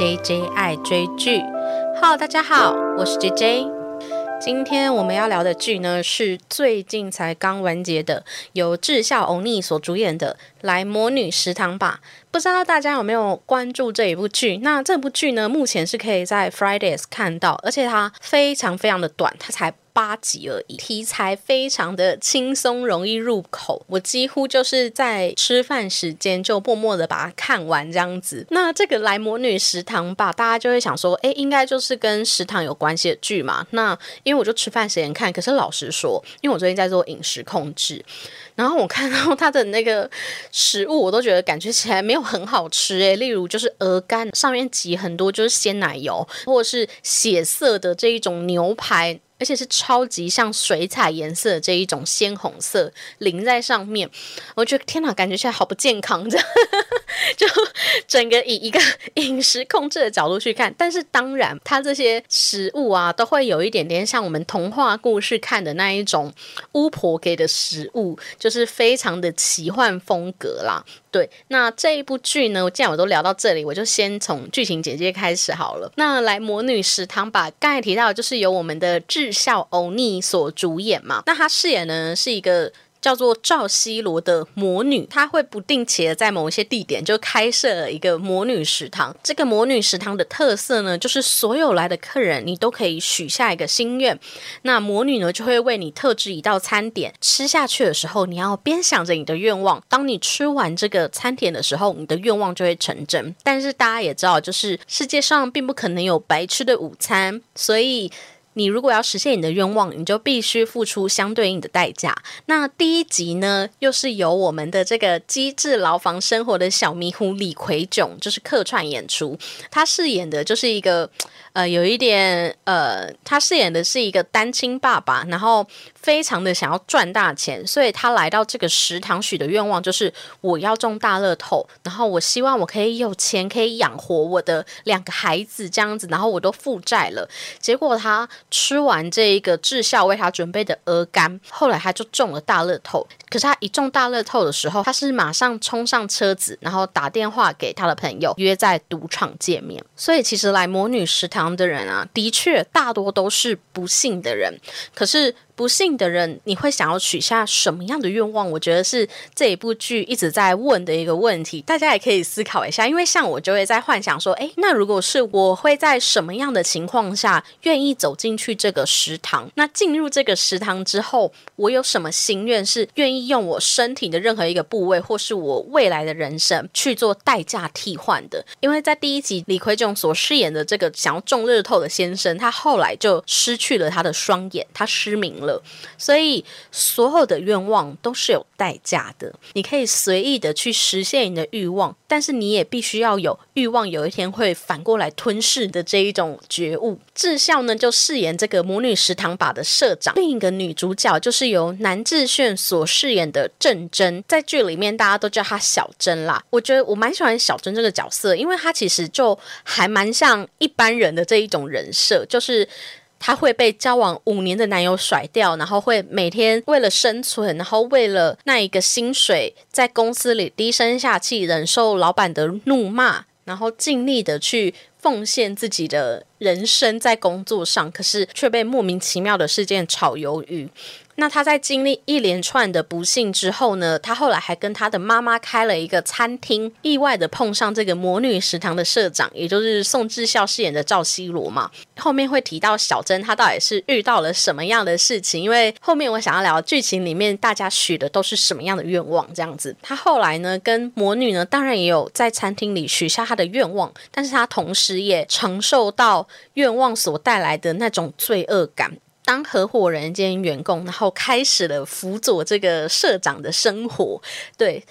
J J 爱追剧。Hello，大家好，我是 J J。今天我们要聊的剧呢，是最近才刚完结的，由智孝欧尼所主演的《来魔女食堂吧》。不知道大家有没有关注这一部剧？那这部剧呢，目前是可以在 Fridays 看到，而且它非常非常的短，它才。八集而已，题材非常的轻松，容易入口。我几乎就是在吃饭时间就默默的把它看完这样子。那这个来魔女食堂吧，大家就会想说，哎，应该就是跟食堂有关系的剧嘛。那因为我就吃饭时间看，可是老实说，因为我最近在做饮食控制，然后我看到它的那个食物，我都觉得感觉起来没有很好吃诶，例如就是鹅肝上面挤很多就是鲜奶油，或者是血色的这一种牛排。而且是超级像水彩颜色这一种鲜红色淋在上面，我觉得天哪，感觉现在好不健康这样。就整个以一个饮食控制的角度去看，但是当然，它这些食物啊，都会有一点点像我们童话故事看的那一种巫婆给的食物，就是非常的奇幻风格啦。对，那这一部剧呢，既然我都聊到这里，我就先从剧情简介开始好了。那来魔女食堂吧，刚才提到就是由我们的智孝欧尼所主演嘛，那他饰演呢是一个。叫做赵西罗的魔女，她会不定期的在某一些地点就开设了一个魔女食堂。这个魔女食堂的特色呢，就是所有来的客人，你都可以许下一个心愿，那魔女呢就会为你特制一道餐点，吃下去的时候，你要边想着你的愿望。当你吃完这个餐点的时候，你的愿望就会成真。但是大家也知道，就是世界上并不可能有白吃的午餐，所以。你如果要实现你的愿望，你就必须付出相对应的代价。那第一集呢，又是由我们的这个机智牢房生活的小迷糊李奎炯，就是客串演出。他饰演的就是一个，呃，有一点，呃，他饰演的是一个单亲爸爸，然后。非常的想要赚大钱，所以他来到这个食堂许的愿望就是我要中大乐透，然后我希望我可以有钱可以养活我的两个孩子这样子，然后我都负债了。结果他吃完这一个智孝为他准备的鹅肝，后来他就中了大乐透。可是他一中大乐透的时候，他是马上冲上车子，然后打电话给他的朋友约在赌场见面。所以其实来魔女食堂的人啊，的确大多都是不幸的人。可是。不幸的人，你会想要许下什么样的愿望？我觉得是这一部剧一直在问的一个问题，大家也可以思考一下。因为像我就会在幻想说，诶，那如果是我会在什么样的情况下愿意走进去这个食堂？那进入这个食堂之后，我有什么心愿是愿意用我身体的任何一个部位，或是我未来的人生去做代价替换的？因为在第一集李奎炯所饰演的这个想要中日透的先生，他后来就失去了他的双眼，他失明了。所以，所有的愿望都是有代价的。你可以随意的去实现你的欲望，但是你也必须要有欲望有一天会反过来吞噬的这一种觉悟。智孝呢，就饰演这个母女食堂吧的社长。另一个女主角就是由南智炫所饰演的郑珍，在剧里面大家都叫她小珍啦。我觉得我蛮喜欢小珍这个角色，因为她其实就还蛮像一般人的这一种人设，就是。她会被交往五年的男友甩掉，然后会每天为了生存，然后为了那一个薪水，在公司里低声下气，忍受老板的怒骂，然后尽力的去奉献自己的人生在工作上，可是却被莫名其妙的事件炒鱿鱼。那他在经历一连串的不幸之后呢？他后来还跟他的妈妈开了一个餐厅，意外的碰上这个魔女食堂的社长，也就是宋智孝饰演的赵西罗嘛。后面会提到小珍，她到底是遇到了什么样的事情？因为后面我想要聊剧情里面大家许的都是什么样的愿望，这样子。他后来呢，跟魔女呢，当然也有在餐厅里许下他的愿望，但是他同时也承受到愿望所带来的那种罪恶感。当合伙人兼员工，然后开始了辅佐这个社长的生活，对。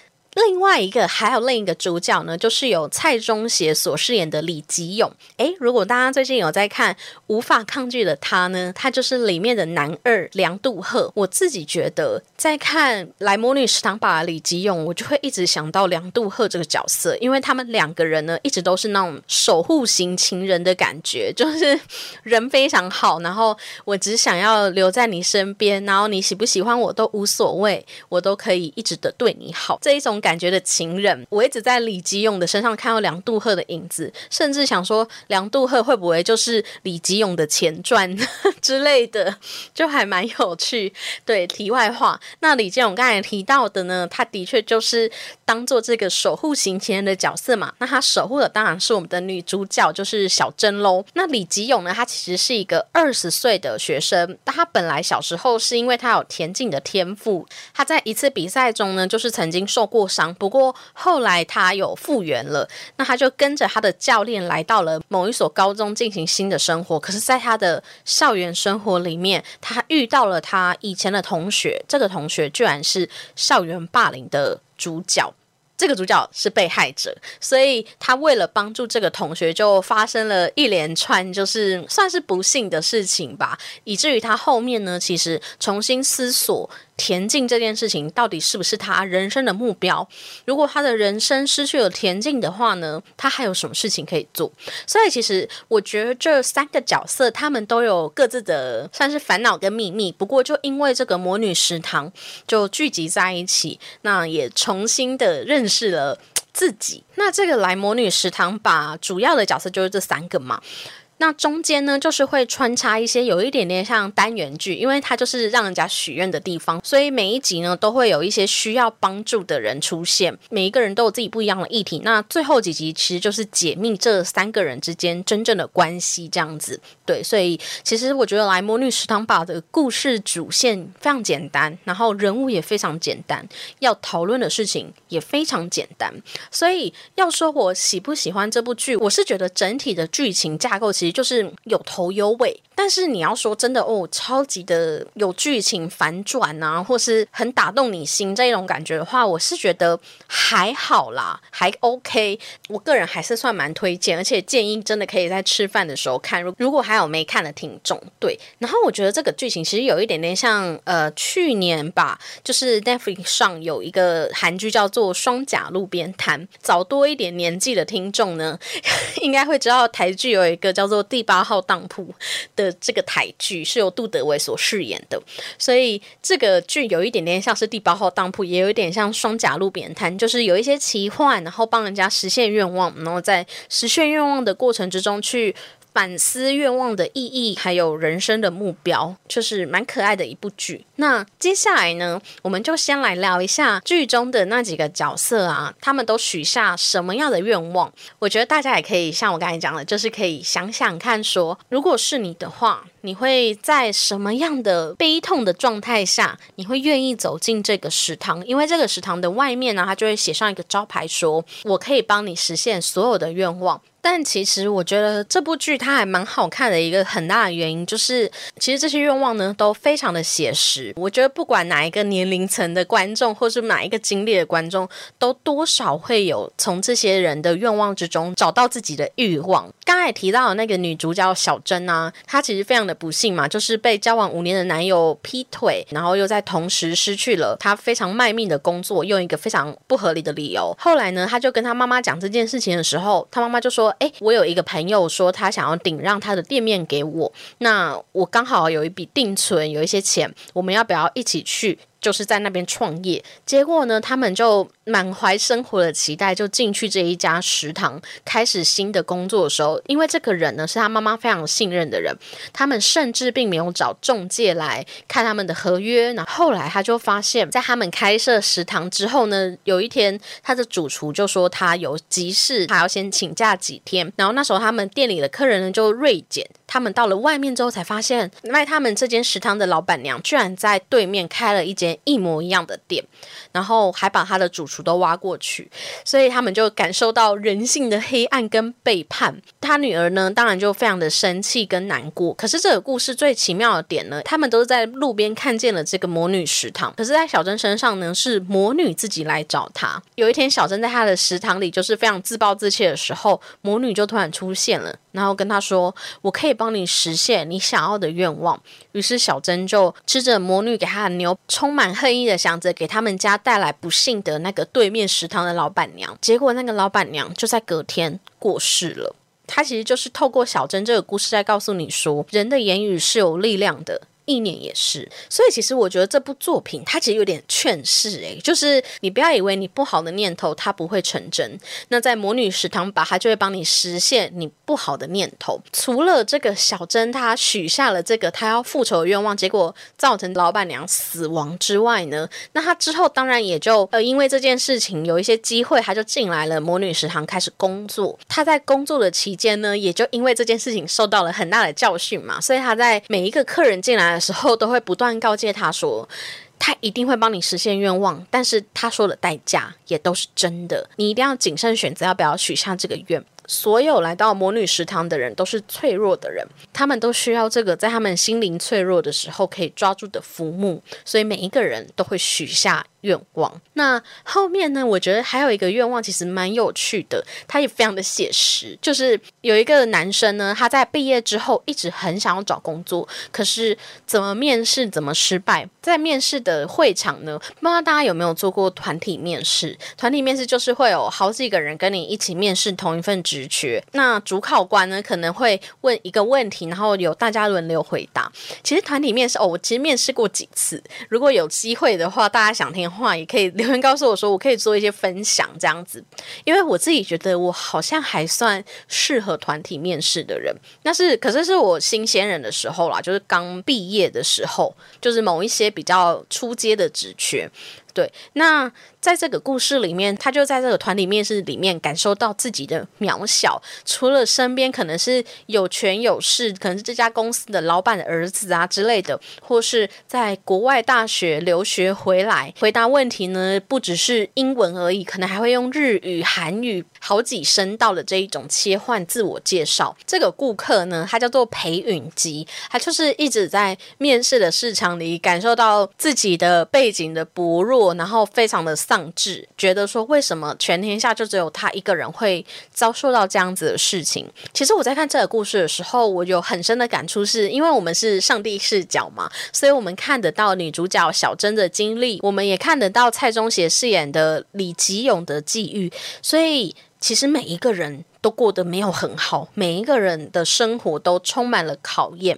另外一个还有另一个主角呢，就是由蔡中协所饰演的李吉勇。诶，如果大家最近有在看《无法抗拒的他》呢，他就是里面的男二梁杜赫。我自己觉得，在看《来魔女食堂吧》李吉勇，我就会一直想到梁杜赫这个角色，因为他们两个人呢，一直都是那种守护型情人的感觉，就是人非常好，然后我只想要留在你身边，然后你喜不喜欢我都无所谓，我都可以一直的对你好这一种感。感觉的情人。我一直在李吉勇的身上看到梁杜赫的影子，甚至想说梁杜赫会不会就是李吉勇的前传 之类的，就还蛮有趣。对，题外话，那李吉勇刚才提到的呢，他的确就是当做这个守护型情人的角色嘛。那他守护的当然是我们的女主角，就是小珍喽。那李吉勇呢，他其实是一个二十岁的学生，但他本来小时候是因为他有田径的天赋，他在一次比赛中呢，就是曾经受过不过后来他有复原了，那他就跟着他的教练来到了某一所高中进行新的生活。可是，在他的校园生活里面，他遇到了他以前的同学，这个同学居然是校园霸凌的主角。这个主角是被害者，所以他为了帮助这个同学，就发生了一连串就是算是不幸的事情吧，以至于他后面呢，其实重新思索。田径这件事情到底是不是他人生的目标？如果他的人生失去了田径的话呢？他还有什么事情可以做？所以其实我觉得这三个角色他们都有各自的算是烦恼跟秘密。不过就因为这个魔女食堂就聚集在一起，那也重新的认识了自己。那这个来魔女食堂吧主要的角色就是这三个嘛。那中间呢，就是会穿插一些有一点点像单元剧，因为它就是让人家许愿的地方，所以每一集呢都会有一些需要帮助的人出现，每一个人都有自己不一样的议题。那最后几集其实就是解密这三个人之间真正的关系，这样子。对，所以其实我觉得《来魔女食堂吧》的故事主线非常简单，然后人物也非常简单，要讨论的事情也非常简单。所以要说我喜不喜欢这部剧，我是觉得整体的剧情架构其实。就是有头有尾。但是你要说真的哦，超级的有剧情反转啊，或是很打动你心这一种感觉的话，我是觉得还好啦，还 OK。我个人还是算蛮推荐，而且建议真的可以在吃饭的时候看。如如果还有没看的听众，对。然后我觉得这个剧情其实有一点点像呃去年吧，就是 Netflix 上有一个韩剧叫做《双甲路边摊》。早多一点年纪的听众呢，应该会知道台剧有一个叫做《第八号当铺》的。这个台剧是由杜德伟所饰演的，所以这个剧有一点点像是第八号当铺，也有一点像双甲路边摊，就是有一些奇幻，然后帮人家实现愿望，然后在实现愿望的过程之中去。反思愿望的意义，还有人生的目标，就是蛮可爱的一部剧。那接下来呢，我们就先来聊一下剧中的那几个角色啊，他们都许下什么样的愿望？我觉得大家也可以像我刚才讲的，就是可以想想看，说如果是你的话，你会在什么样的悲痛的状态下，你会愿意走进这个食堂？因为这个食堂的外面呢，它就会写上一个招牌，说我可以帮你实现所有的愿望。但其实我觉得这部剧它还蛮好看的一个很大的原因，就是其实这些愿望呢都非常的写实。我觉得不管哪一个年龄层的观众，或是哪一个经历的观众，都多少会有从这些人的愿望之中找到自己的欲望。刚才提到的那个女主角小珍啊，她其实非常的不幸嘛，就是被交往五年的男友劈腿，然后又在同时失去了她非常卖命的工作，用一个非常不合理的理由。后来呢，她就跟她妈妈讲这件事情的时候，她妈妈就说。哎，我有一个朋友说他想要顶让他的店面给我，那我刚好有一笔定存，有一些钱，我们要不要一起去？就是在那边创业，结果呢，他们就满怀生活的期待，就进去这一家食堂开始新的工作的时候，因为这个人呢是他妈妈非常信任的人，他们甚至并没有找中介来看他们的合约。那后来他就发现，在他们开设食堂之后呢，有一天他的主厨就说他有急事，他要先请假几天。然后那时候他们店里的客人呢就锐减。他们到了外面之后，才发现卖他们这间食堂的老板娘居然在对面开了一间一模一样的店，然后还把他的主厨都挖过去，所以他们就感受到人性的黑暗跟背叛。他女儿呢，当然就非常的生气跟难过。可是这个故事最奇妙的点呢，他们都是在路边看见了这个魔女食堂，可是，在小珍身上呢，是魔女自己来找他。有一天，小珍在他的食堂里就是非常自暴自弃的时候，魔女就突然出现了。然后跟他说：“我可以帮你实现你想要的愿望。”于是小珍就吃着魔女给她的牛，充满恨意的想着给他们家带来不幸的那个对面食堂的老板娘。结果那个老板娘就在隔天过世了。他其实就是透过小珍这个故事在告诉你说，人的言语是有力量的。意念也是。所以其实我觉得这部作品它其实有点劝世诶，就是你不要以为你不好的念头它不会成真。那在魔女食堂吧，它就会帮你实现你不好的念头。除了这个小珍她许下了这个她要复仇的愿望，结果造成老板娘死亡之外呢，那她之后当然也就呃因为这件事情有一些机会，她就进来了魔女食堂开始工作。她在工作的期间呢，也就因为这件事情受到了很大的教训嘛，所以她在每一个客人进来时候，都会不断告诫他说。他一定会帮你实现愿望，但是他说的代价也都是真的。你一定要谨慎选择要不要许下这个愿。所有来到魔女食堂的人都是脆弱的人，他们都需要这个在他们心灵脆弱的时候可以抓住的浮木，所以每一个人都会许下。愿望。那后面呢？我觉得还有一个愿望，其实蛮有趣的，它也非常的写实。就是有一个男生呢，他在毕业之后一直很想要找工作，可是怎么面试怎么失败。在面试的会场呢，不知道大家有没有做过团体面试？团体面试就是会有好几个人跟你一起面试同一份职缺。那主考官呢，可能会问一个问题，然后有大家轮流回答。其实团体面试哦，我其实面试过几次。如果有机会的话，大家想听的。话也可以留言告诉我说，我可以做一些分享这样子，因为我自己觉得我好像还算适合团体面试的人。但是，可是是我新鲜人的时候啦，就是刚毕业的时候，就是某一些比较出街的职缺。对，那在这个故事里面，他就在这个团体面试里面感受到自己的渺小。除了身边可能是有权有势，可能是这家公司的老板的儿子啊之类的，或是在国外大学留学回来，回答问题呢，不只是英文而已，可能还会用日语、韩语好几声道的这一种切换自我介绍。这个顾客呢，他叫做裴允吉，他就是一直在面试的市场里感受到自己的背景的薄弱。然后非常的丧志，觉得说为什么全天下就只有他一个人会遭受到这样子的事情？其实我在看这个故事的时候，我有很深的感触，是因为我们是上帝视角嘛，所以我们看得到女主角小珍的经历，我们也看得到蔡中协饰演的李吉勇的际遇，所以其实每一个人都过得没有很好，每一个人的生活都充满了考验。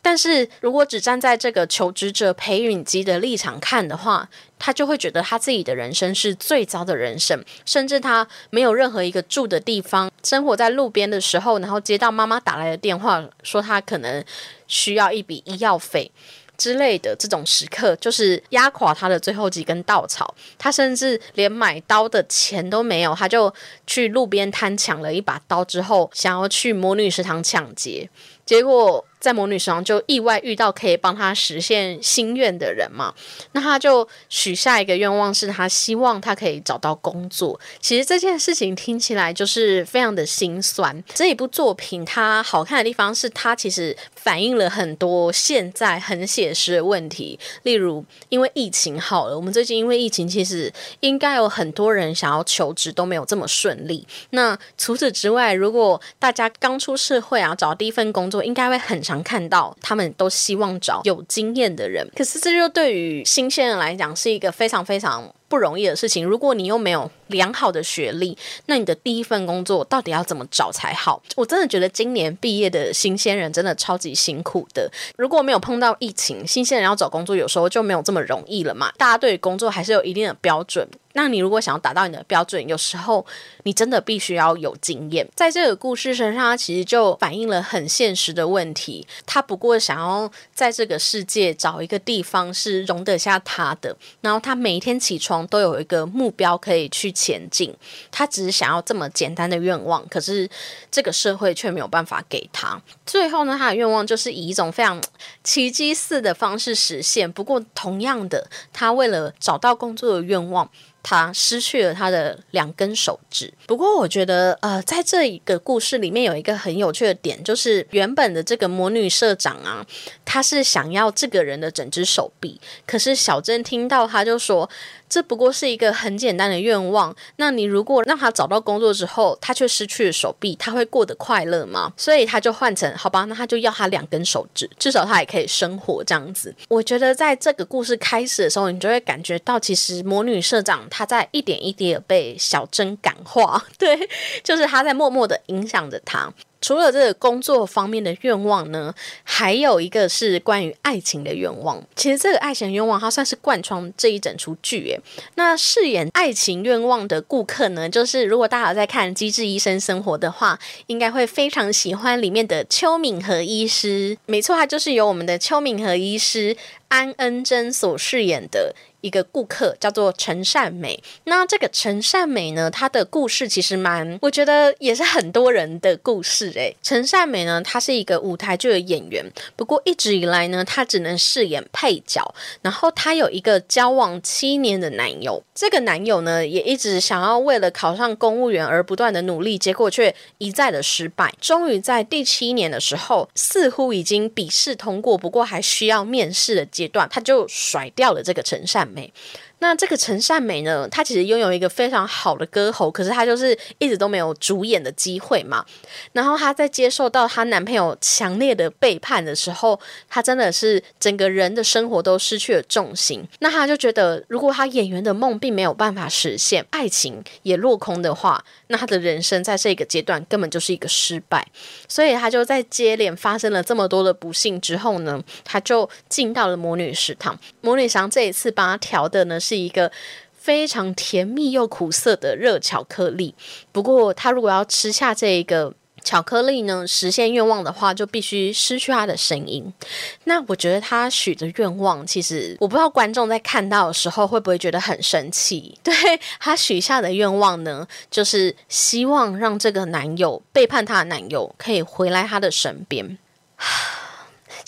但是如果只站在这个求职者裴允基的立场看的话，他就会觉得他自己的人生是最糟的人生，甚至他没有任何一个住的地方，生活在路边的时候，然后接到妈妈打来的电话，说他可能需要一笔医药费之类的这种时刻，就是压垮他的最后几根稻草。他甚至连买刀的钱都没有，他就去路边摊抢了一把刀，之后想要去魔女食堂抢劫，结果。在魔女身上就意外遇到可以帮他实现心愿的人嘛，那他就许下一个愿望，是他希望他可以找到工作。其实这件事情听起来就是非常的心酸。这一部作品它好看的地方是它其实反映了很多现在很写实的问题，例如因为疫情好了，我们最近因为疫情其实应该有很多人想要求职都没有这么顺利。那除此之外，如果大家刚出社会啊，找第一份工作应该会很。常看到他们都希望找有经验的人，可是这就对于新鲜人来讲是一个非常非常不容易的事情。如果你又没有良好的学历，那你的第一份工作到底要怎么找才好？我真的觉得今年毕业的新鲜人真的超级辛苦的。如果没有碰到疫情，新鲜人要找工作有时候就没有这么容易了嘛。大家对于工作还是有一定的标准。那你如果想要达到你的标准，有时候你真的必须要有经验。在这个故事身上，它其实就反映了很现实的问题。他不过想要在这个世界找一个地方是容得下他的，然后他每一天起床都有一个目标可以去前进。他只是想要这么简单的愿望，可是这个社会却没有办法给他。最后呢，他的愿望就是以一种非常奇迹似的方式实现。不过，同样的，他为了找到工作的愿望。他失去了他的两根手指。不过，我觉得，呃，在这一个故事里面有一个很有趣的点，就是原本的这个魔女社长啊，她是想要这个人的整只手臂。可是小珍听到，他就说。这不过是一个很简单的愿望。那你如果让他找到工作之后，他却失去了手臂，他会过得快乐吗？所以他就换成好吧，那他就要他两根手指，至少他也可以生活这样子。我觉得在这个故事开始的时候，你就会感觉到，其实魔女社长她在一点一滴的被小珍感化，对，就是她在默默的影响着他。除了这个工作方面的愿望呢，还有一个是关于爱情的愿望。其实这个爱情愿望，它算是贯穿这一整出剧耶。那饰演爱情愿望的顾客呢，就是如果大家在看《机智医生生活》的话，应该会非常喜欢里面的邱敏和医师。没错，他就是由我们的邱敏和医师安恩珍所饰演的。一个顾客叫做陈善美，那这个陈善美呢，她的故事其实蛮，我觉得也是很多人的故事诶。陈善美呢，她是一个舞台剧的演员，不过一直以来呢，她只能饰演配角。然后她有一个交往七年的男友，这个男友呢，也一直想要为了考上公务员而不断的努力，结果却一再的失败。终于在第七年的时候，似乎已经笔试通过，不过还需要面试的阶段，他就甩掉了这个陈善。美，那这个陈善美呢？她其实拥有一个非常好的歌喉，可是她就是一直都没有主演的机会嘛。然后她在接受到她男朋友强烈的背叛的时候，她真的是整个人的生活都失去了重心。那她就觉得，如果她演员的梦并没有办法实现，爱情也落空的话，那她的人生在这个阶段根本就是一个失败。所以她就在接连发生了这么多的不幸之后呢，她就进到了魔女食堂。魔女祥这一次帮她调的呢。是一个非常甜蜜又苦涩的热巧克力。不过，他如果要吃下这一个巧克力呢，实现愿望的话，就必须失去他的声音。那我觉得他许的愿望，其实我不知道观众在看到的时候会不会觉得很生气。对他许下的愿望呢，就是希望让这个男友背叛他的男友可以回来他的身边。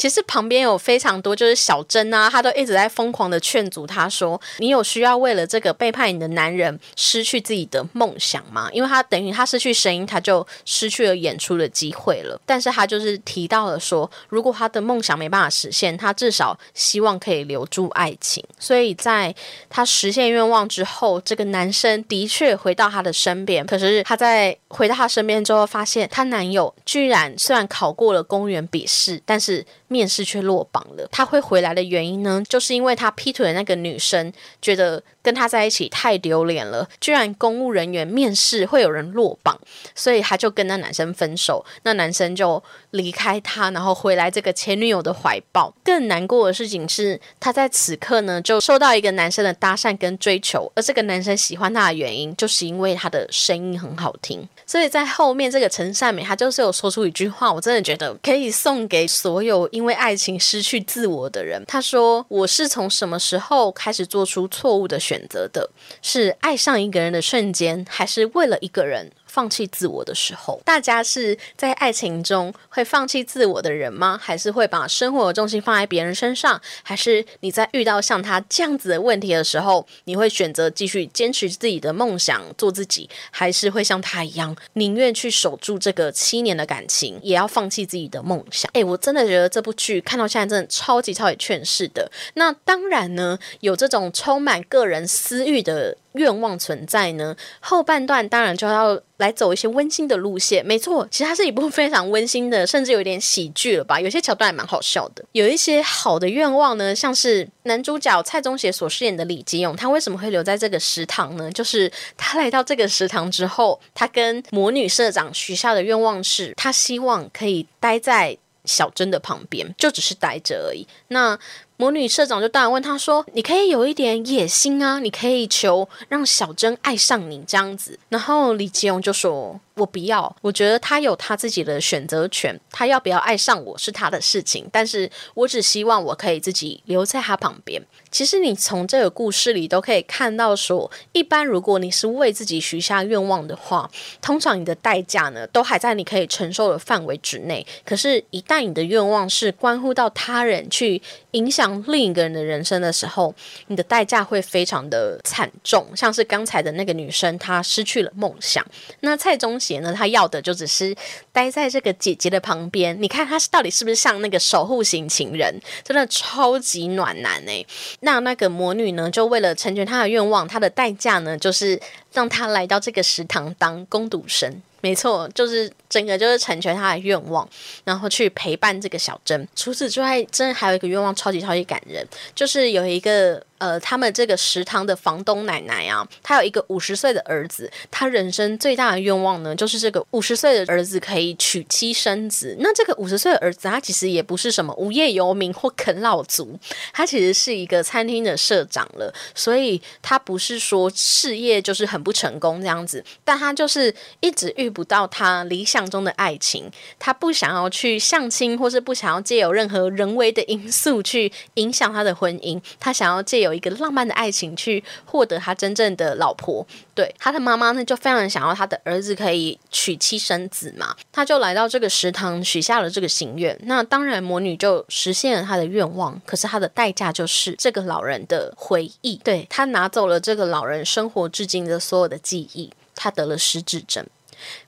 其实旁边有非常多，就是小珍啊，她都一直在疯狂的劝阻他说：“你有需要为了这个背叛你的男人失去自己的梦想吗？”因为他等于他失去声音，他就失去了演出的机会了。但是他就是提到了说，如果他的梦想没办法实现，他至少希望可以留住爱情。所以在他实现愿望之后，这个男生的确回到他的身边。可是他在回到他身边之后，发现她男友居然虽然考过了公务员笔试，但是面试却落榜了。他会回来的原因呢，就是因为他劈腿的那个女生觉得跟他在一起太丢脸了，居然公务人员面试会有人落榜，所以他就跟那男生分手。那男生就离开他，然后回来这个前女友的怀抱。更难过的事情是，他在此刻呢，就受到一个男生的搭讪跟追求，而这个男生喜欢他的原因，就是因为他的声音很好听。所以在后面这个陈善美，她就是有说出一句话，我真的觉得可以送给所有因为爱情失去自我的人。他说：“我是从什么时候开始做出错误的选择的？是爱上一个人的瞬间，还是为了一个人？”放弃自我的时候，大家是在爱情中会放弃自我的人吗？还是会把生活的重心放在别人身上？还是你在遇到像他这样子的问题的时候，你会选择继续坚持自己的梦想，做自己？还是会像他一样，宁愿去守住这个七年的感情，也要放弃自己的梦想？诶，我真的觉得这部剧看到现在真的超级超级劝世的。那当然呢，有这种充满个人私欲的。愿望存在呢，后半段当然就要来走一些温馨的路线。没错，其实它是一部非常温馨的，甚至有点喜剧了吧？有些桥段还蛮好笑的。有一些好的愿望呢，像是男主角蔡宗协所饰演的李基勇，他为什么会留在这个食堂呢？就是他来到这个食堂之后，他跟魔女社长许下的愿望是，他希望可以待在小珍的旁边，就只是待着而已。那魔女社长就当然问他说：“你可以有一点野心啊，你可以求让小珍爱上你这样子。”然后李吉勇就说。我不要，我觉得他有他自己的选择权，他要不要爱上我是他的事情，但是我只希望我可以自己留在他旁边。其实你从这个故事里都可以看到，说一般如果你是为自己许下愿望的话，通常你的代价呢都还在你可以承受的范围之内。可是，一旦你的愿望是关乎到他人，去影响另一个人的人生的时候，你的代价会非常的惨重。像是刚才的那个女生，她失去了梦想。那蔡宗。呢，他要的就只是待在这个姐姐的旁边。你看他是到底是不是像那个守护型情人，真的超级暖男哎。那那个魔女呢，就为了成全他的愿望，她的代价呢，就是让他来到这个食堂当攻读生。没错，就是整个就是成全他的愿望，然后去陪伴这个小珍。除此之外，真的还有一个愿望超级超级感人，就是有一个。呃，他们这个食堂的房东奶奶啊，她有一个五十岁的儿子，她人生最大的愿望呢，就是这个五十岁的儿子可以娶妻生子。那这个五十岁的儿子，他其实也不是什么无业游民或啃老族，他其实是一个餐厅的社长了，所以他不是说事业就是很不成功这样子，但他就是一直遇不到他理想中的爱情，他不想要去相亲，或是不想要借由任何人为的因素去影响他的婚姻，他想要借由。有一个浪漫的爱情去获得他真正的老婆，对他的妈妈呢就非常想要他的儿子可以娶妻生子嘛，他就来到这个食堂许下了这个心愿。那当然魔女就实现了他的愿望，可是他的代价就是这个老人的回忆，对他拿走了这个老人生活至今的所有的记忆，他得了失智症。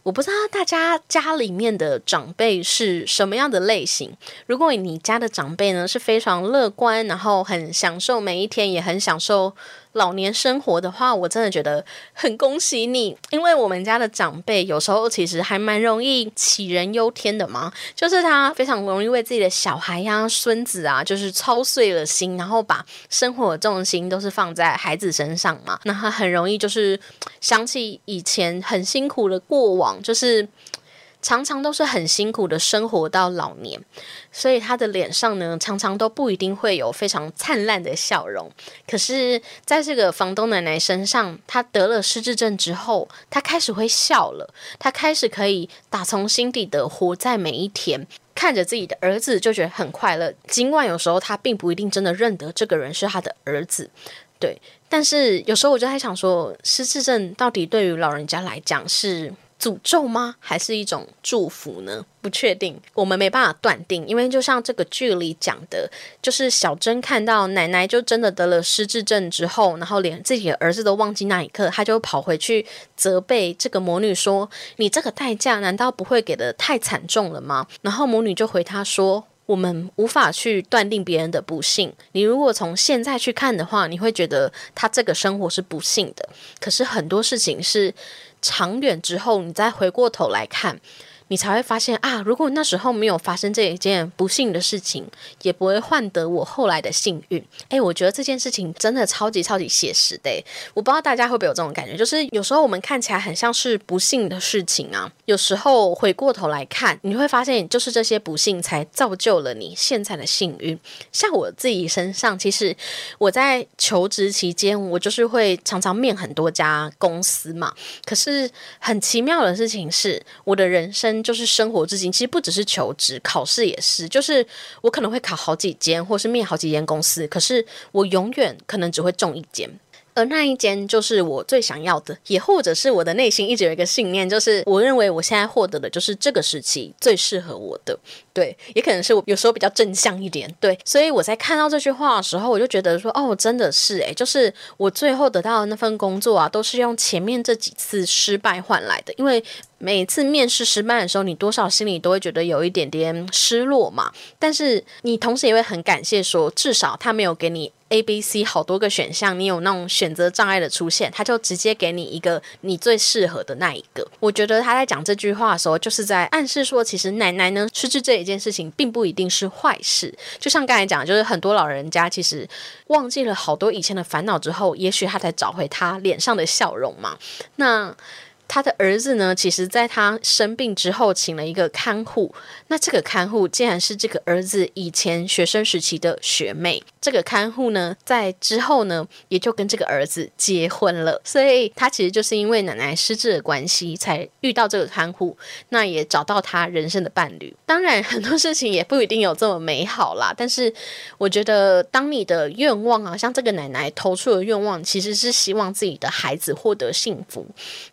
我不知道大家家里面的长辈是什么样的类型。如果你家的长辈呢是非常乐观，然后很享受每一天，也很享受。老年生活的话，我真的觉得很恭喜你，因为我们家的长辈有时候其实还蛮容易杞人忧天的嘛，就是他非常容易为自己的小孩呀、孙子啊，就是操碎了心，然后把生活的重心都是放在孩子身上嘛，那他很容易就是想起以前很辛苦的过往，就是。常常都是很辛苦的生活到老年，所以他的脸上呢，常常都不一定会有非常灿烂的笑容。可是，在这个房东奶奶身上，她得了失智症之后，她开始会笑了，她开始可以打从心底的活在每一天，看着自己的儿子就觉得很快乐。尽管有时候他并不一定真的认得这个人是他的儿子，对，但是有时候我就在想说，失智症到底对于老人家来讲是？诅咒吗？还是一种祝福呢？不确定，我们没办法断定。因为就像这个剧里讲的，就是小珍看到奶奶就真的得了失智症之后，然后连自己的儿子都忘记那一刻，他就跑回去责备这个魔女说：“你这个代价难道不会给的太惨重了吗？”然后魔女就回他说：“我们无法去断定别人的不幸。你如果从现在去看的话，你会觉得他这个生活是不幸的。可是很多事情是。”长远之后，你再回过头来看。你才会发现啊，如果那时候没有发生这一件不幸的事情，也不会换得我后来的幸运。诶，我觉得这件事情真的超级超级写实的。我不知道大家会不会有这种感觉，就是有时候我们看起来很像是不幸的事情啊，有时候回过头来看，你会发现就是这些不幸才造就了你现在的幸运。像我自己身上，其实我在求职期间，我就是会常常面很多家公司嘛。可是很奇妙的事情是，我的人生。就是生活至今，其实不只是求职，考试也是。就是我可能会考好几间，或是面好几间公司，可是我永远可能只会中一间。而那一间就是我最想要的，也或者是我的内心一直有一个信念，就是我认为我现在获得的就是这个时期最适合我的。对，也可能是我有时候比较正向一点。对，所以我在看到这句话的时候，我就觉得说，哦，真的是诶，就是我最后得到的那份工作啊，都是用前面这几次失败换来的。因为每次面试失败的时候，你多少心里都会觉得有一点点失落嘛。但是你同时也会很感谢，说至少他没有给你。A、B、C 好多个选项，你有那种选择障碍的出现，他就直接给你一个你最适合的那一个。我觉得他在讲这句话的时候，就是在暗示说，其实奶奶呢失智这一件事情，并不一定是坏事。就像刚才讲，就是很多老人家其实忘记了好多以前的烦恼之后，也许他才找回他脸上的笑容嘛。那。他的儿子呢，其实在他生病之后，请了一个看护。那这个看护竟然是这个儿子以前学生时期的学妹。这个看护呢，在之后呢，也就跟这个儿子结婚了。所以他其实就是因为奶奶失智的关系，才遇到这个看护，那也找到他人生的伴侣。当然，很多事情也不一定有这么美好啦。但是，我觉得当你的愿望啊，像这个奶奶投出的愿望，其实是希望自己的孩子获得幸福，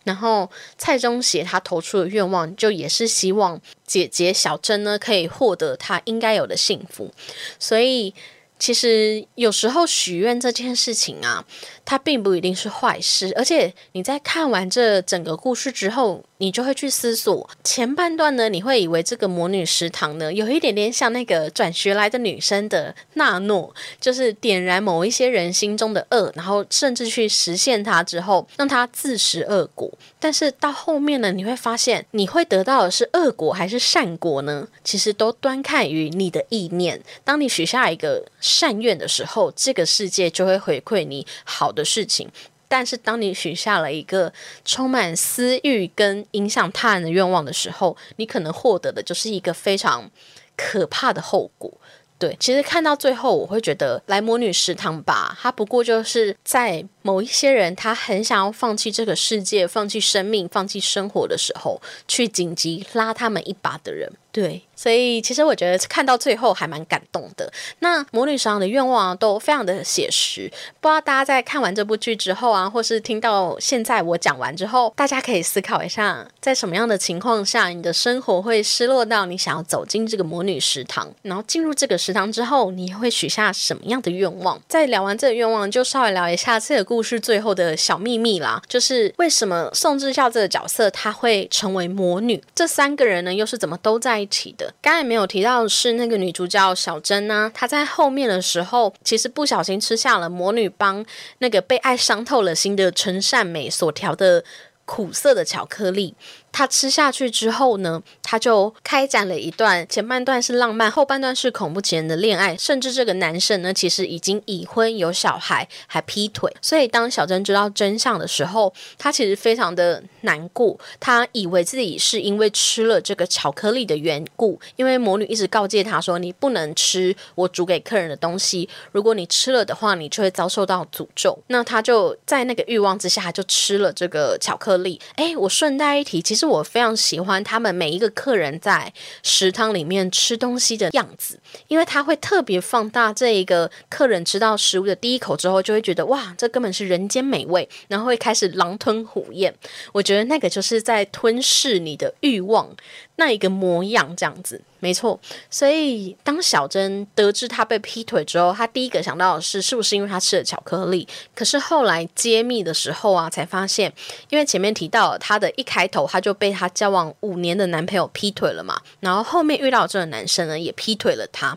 然后。蔡中协他投出的愿望，就也是希望姐姐小珍呢可以获得她应该有的幸福，所以。其实有时候许愿这件事情啊，它并不一定是坏事。而且你在看完这整个故事之后，你就会去思索前半段呢，你会以为这个魔女食堂呢，有一点点像那个转学来的女生的纳诺，就是点燃某一些人心中的恶，然后甚至去实现它之后，让它自食恶果。但是到后面呢，你会发现，你会得到的是恶果还是善果呢？其实都端看于你的意念。当你许下一个。善愿的时候，这个世界就会回馈你好的的事情。但是，当你许下了一个充满私欲跟影响他人的愿望的时候，你可能获得的就是一个非常可怕的后果。对，其实看到最后，我会觉得来魔女食堂吧，它不过就是在某一些人他很想要放弃这个世界、放弃生命、放弃生活的时候，去紧急拉他们一把的人。对。所以其实我觉得看到最后还蛮感动的。那魔女上的愿望都非常的写实，不知道大家在看完这部剧之后啊，或是听到现在我讲完之后，大家可以思考一下，在什么样的情况下，你的生活会失落到你想要走进这个魔女食堂，然后进入这个食堂之后，你会许下什么样的愿望？在聊完这个愿望，就稍微聊一下这个故事最后的小秘密啦，就是为什么宋智孝这个角色他会成为魔女？这三个人呢，又是怎么都在一起的？刚才没有提到是那个女主角小珍呢，她在后面的时候，其实不小心吃下了魔女帮那个被爱伤透了心的陈善美所调的苦涩的巧克力。他吃下去之后呢，他就开展了一段前半段是浪漫，后半段是恐怖情人的恋爱，甚至这个男生呢，其实已经已婚有小孩，还劈腿。所以当小珍知道真相的时候，他其实非常的难过。他以为自己是因为吃了这个巧克力的缘故，因为魔女一直告诫他说：“你不能吃我煮给客人的东西，如果你吃了的话，你就会遭受到诅咒。”那他就在那个欲望之下，就吃了这个巧克力。哎，我顺带一提，其实。是我非常喜欢他们每一个客人在食堂里面吃东西的样子，因为他会特别放大这一个客人吃到食物的第一口之后，就会觉得哇，这根本是人间美味，然后会开始狼吞虎咽。我觉得那个就是在吞噬你的欲望。那一个模样这样子，没错。所以当小珍得知他被劈腿之后，他第一个想到的是，是不是因为他吃了巧克力？可是后来揭秘的时候啊，才发现，因为前面提到他的一开头，他就被他交往五年的男朋友劈腿了嘛。然后后面遇到这个男生呢，也劈腿了他。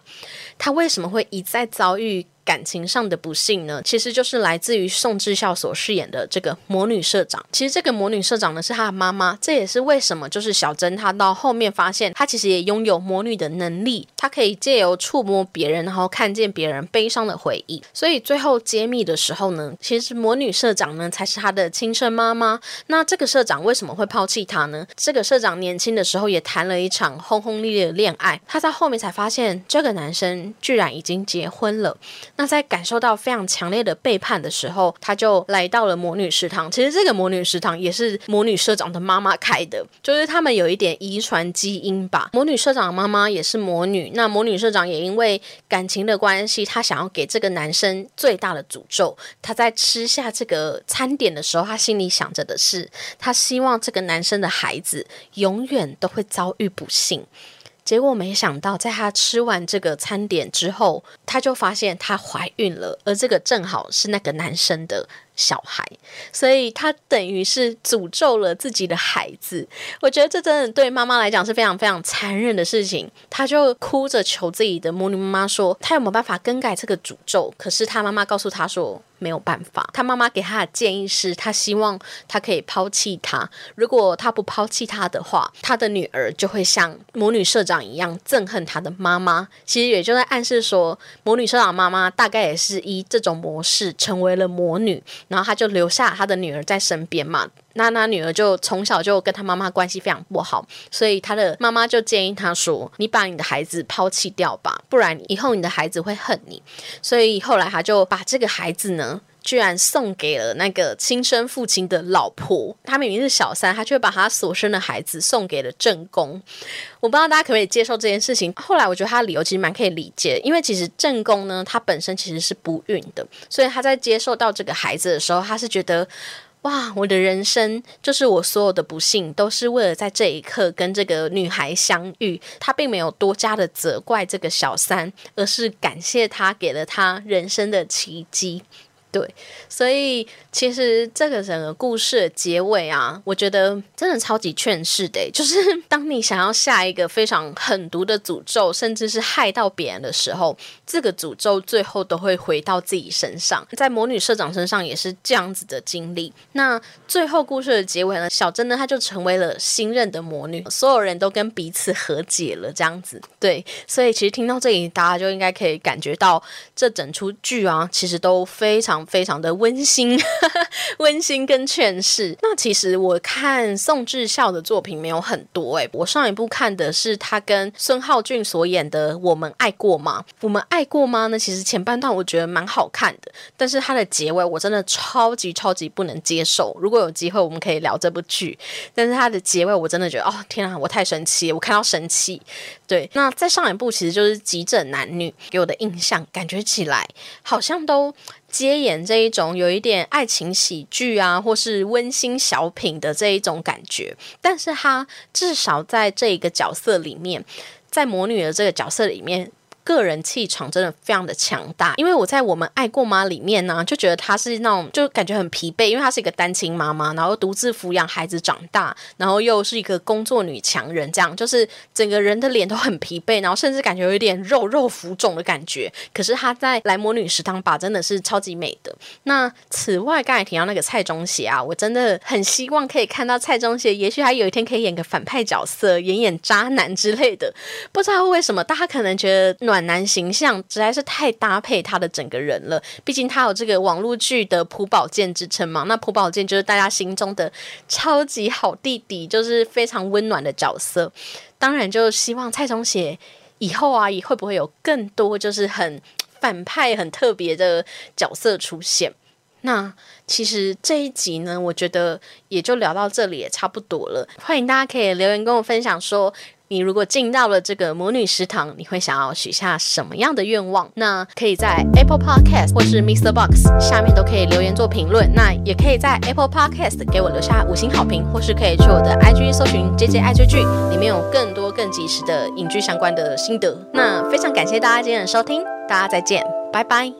他为什么会一再遭遇？感情上的不幸呢，其实就是来自于宋智孝所饰演的这个魔女社长。其实这个魔女社长呢，是他的妈妈。这也是为什么，就是小珍她到后面发现，她其实也拥有魔女的能力，她可以借由触摸别人，然后看见别人悲伤的回忆。所以最后揭秘的时候呢，其实魔女社长呢才是她的亲生妈妈。那这个社长为什么会抛弃她呢？这个社长年轻的时候也谈了一场轰轰烈烈的恋爱，她在后面才发现，这个男生居然已经结婚了。那在感受到非常强烈的背叛的时候，他就来到了魔女食堂。其实这个魔女食堂也是魔女社长的妈妈开的，就是他们有一点遗传基因吧。魔女社长的妈妈也是魔女，那魔女社长也因为感情的关系，她想要给这个男生最大的诅咒。她在吃下这个餐点的时候，她心里想着的是，她希望这个男生的孩子永远都会遭遇不幸。结果没想到，在她吃完这个餐点之后，她就发现她怀孕了，而这个正好是那个男生的。小孩，所以他等于是诅咒了自己的孩子。我觉得这真的对妈妈来讲是非常非常残忍的事情。他就哭着求自己的魔女妈妈说：“他有没有办法更改这个诅咒？”可是他妈妈告诉他说：“没有办法。”他妈妈给他的建议是他希望他可以抛弃他。如果他不抛弃他的话，他的女儿就会像魔女社长一样憎恨他的妈妈。其实也就在暗示说，魔女社长妈妈大概也是以这种模式成为了魔女。然后他就留下他的女儿在身边嘛，那他女儿就从小就跟他妈妈关系非常不好，所以他的妈妈就建议他说：“你把你的孩子抛弃掉吧，不然以后你的孩子会恨你。”所以后来他就把这个孩子呢。居然送给了那个亲生父亲的老婆，他明明是小三，他却把他所生的孩子送给了正宫。我不知道大家可不可以接受这件事情。后来我觉得他的理由其实蛮可以理解，因为其实正宫呢，他本身其实是不孕的，所以他在接受到这个孩子的时候，他是觉得哇，我的人生就是我所有的不幸，都是为了在这一刻跟这个女孩相遇。他并没有多加的责怪这个小三，而是感谢他给了他人生的奇迹。对，所以其实这个整个故事的结尾啊，我觉得真的超级劝世的，就是 当你想要下一个非常狠毒的诅咒，甚至是害到别人的时候，这个诅咒最后都会回到自己身上。在魔女社长身上也是这样子的经历。那最后故事的结尾呢，小珍呢，她就成为了新任的魔女，所有人都跟彼此和解了，这样子。对，所以其实听到这里，大家就应该可以感觉到这整出剧啊，其实都非常。非常的温馨，温馨跟劝世。那其实我看宋智孝的作品没有很多诶，我上一部看的是他跟孙浩俊所演的《我们爱过吗》。我们爱过吗？呢？其实前半段我觉得蛮好看的，但是它的结尾我真的超级超级不能接受。如果有机会我们可以聊这部剧，但是它的结尾我真的觉得哦天啊，我太生气，我看到生气。对，那在上一部其实就是《急诊男女》，给我的印象感觉起来好像都。接演这一种有一点爱情喜剧啊，或是温馨小品的这一种感觉，但是她至少在这一个角色里面，在魔女的这个角色里面。个人气场真的非常的强大，因为我在《我们爱过吗》里面呢，就觉得她是那种就感觉很疲惫，因为她是一个单亲妈妈，然后独自抚养孩子长大，然后又是一个工作女强人，这样就是整个人的脸都很疲惫，然后甚至感觉有一点肉肉浮肿的感觉。可是她在《来魔女食堂吧》真的是超级美的。那此外，刚才提到那个蔡中协啊，我真的很希望可以看到蔡中协，也许他有一天可以演个反派角色，演演渣男之类的。不知道为什么，大家可能觉得。暖男形象实在是太搭配他的整个人了，毕竟他有这个网络剧的朴宝剑之称嘛。那朴宝剑就是大家心中的超级好弟弟，就是非常温暖的角色。当然，就希望蔡崇写以后啊，会不会有更多就是很反派、很特别的角色出现？那其实这一集呢，我觉得也就聊到这里也差不多了。欢迎大家可以留言跟我分享说。你如果进到了这个魔女食堂，你会想要许下什么样的愿望？那可以在 Apple Podcast 或是 Mr. Box 下面都可以留言做评论。那也可以在 Apple Podcast 给我留下五星好评，或是可以去我的 IG 搜寻 JJ 爱追剧，里面有更多更及时的影剧相关的心得。那非常感谢大家今天的收听，大家再见，拜拜。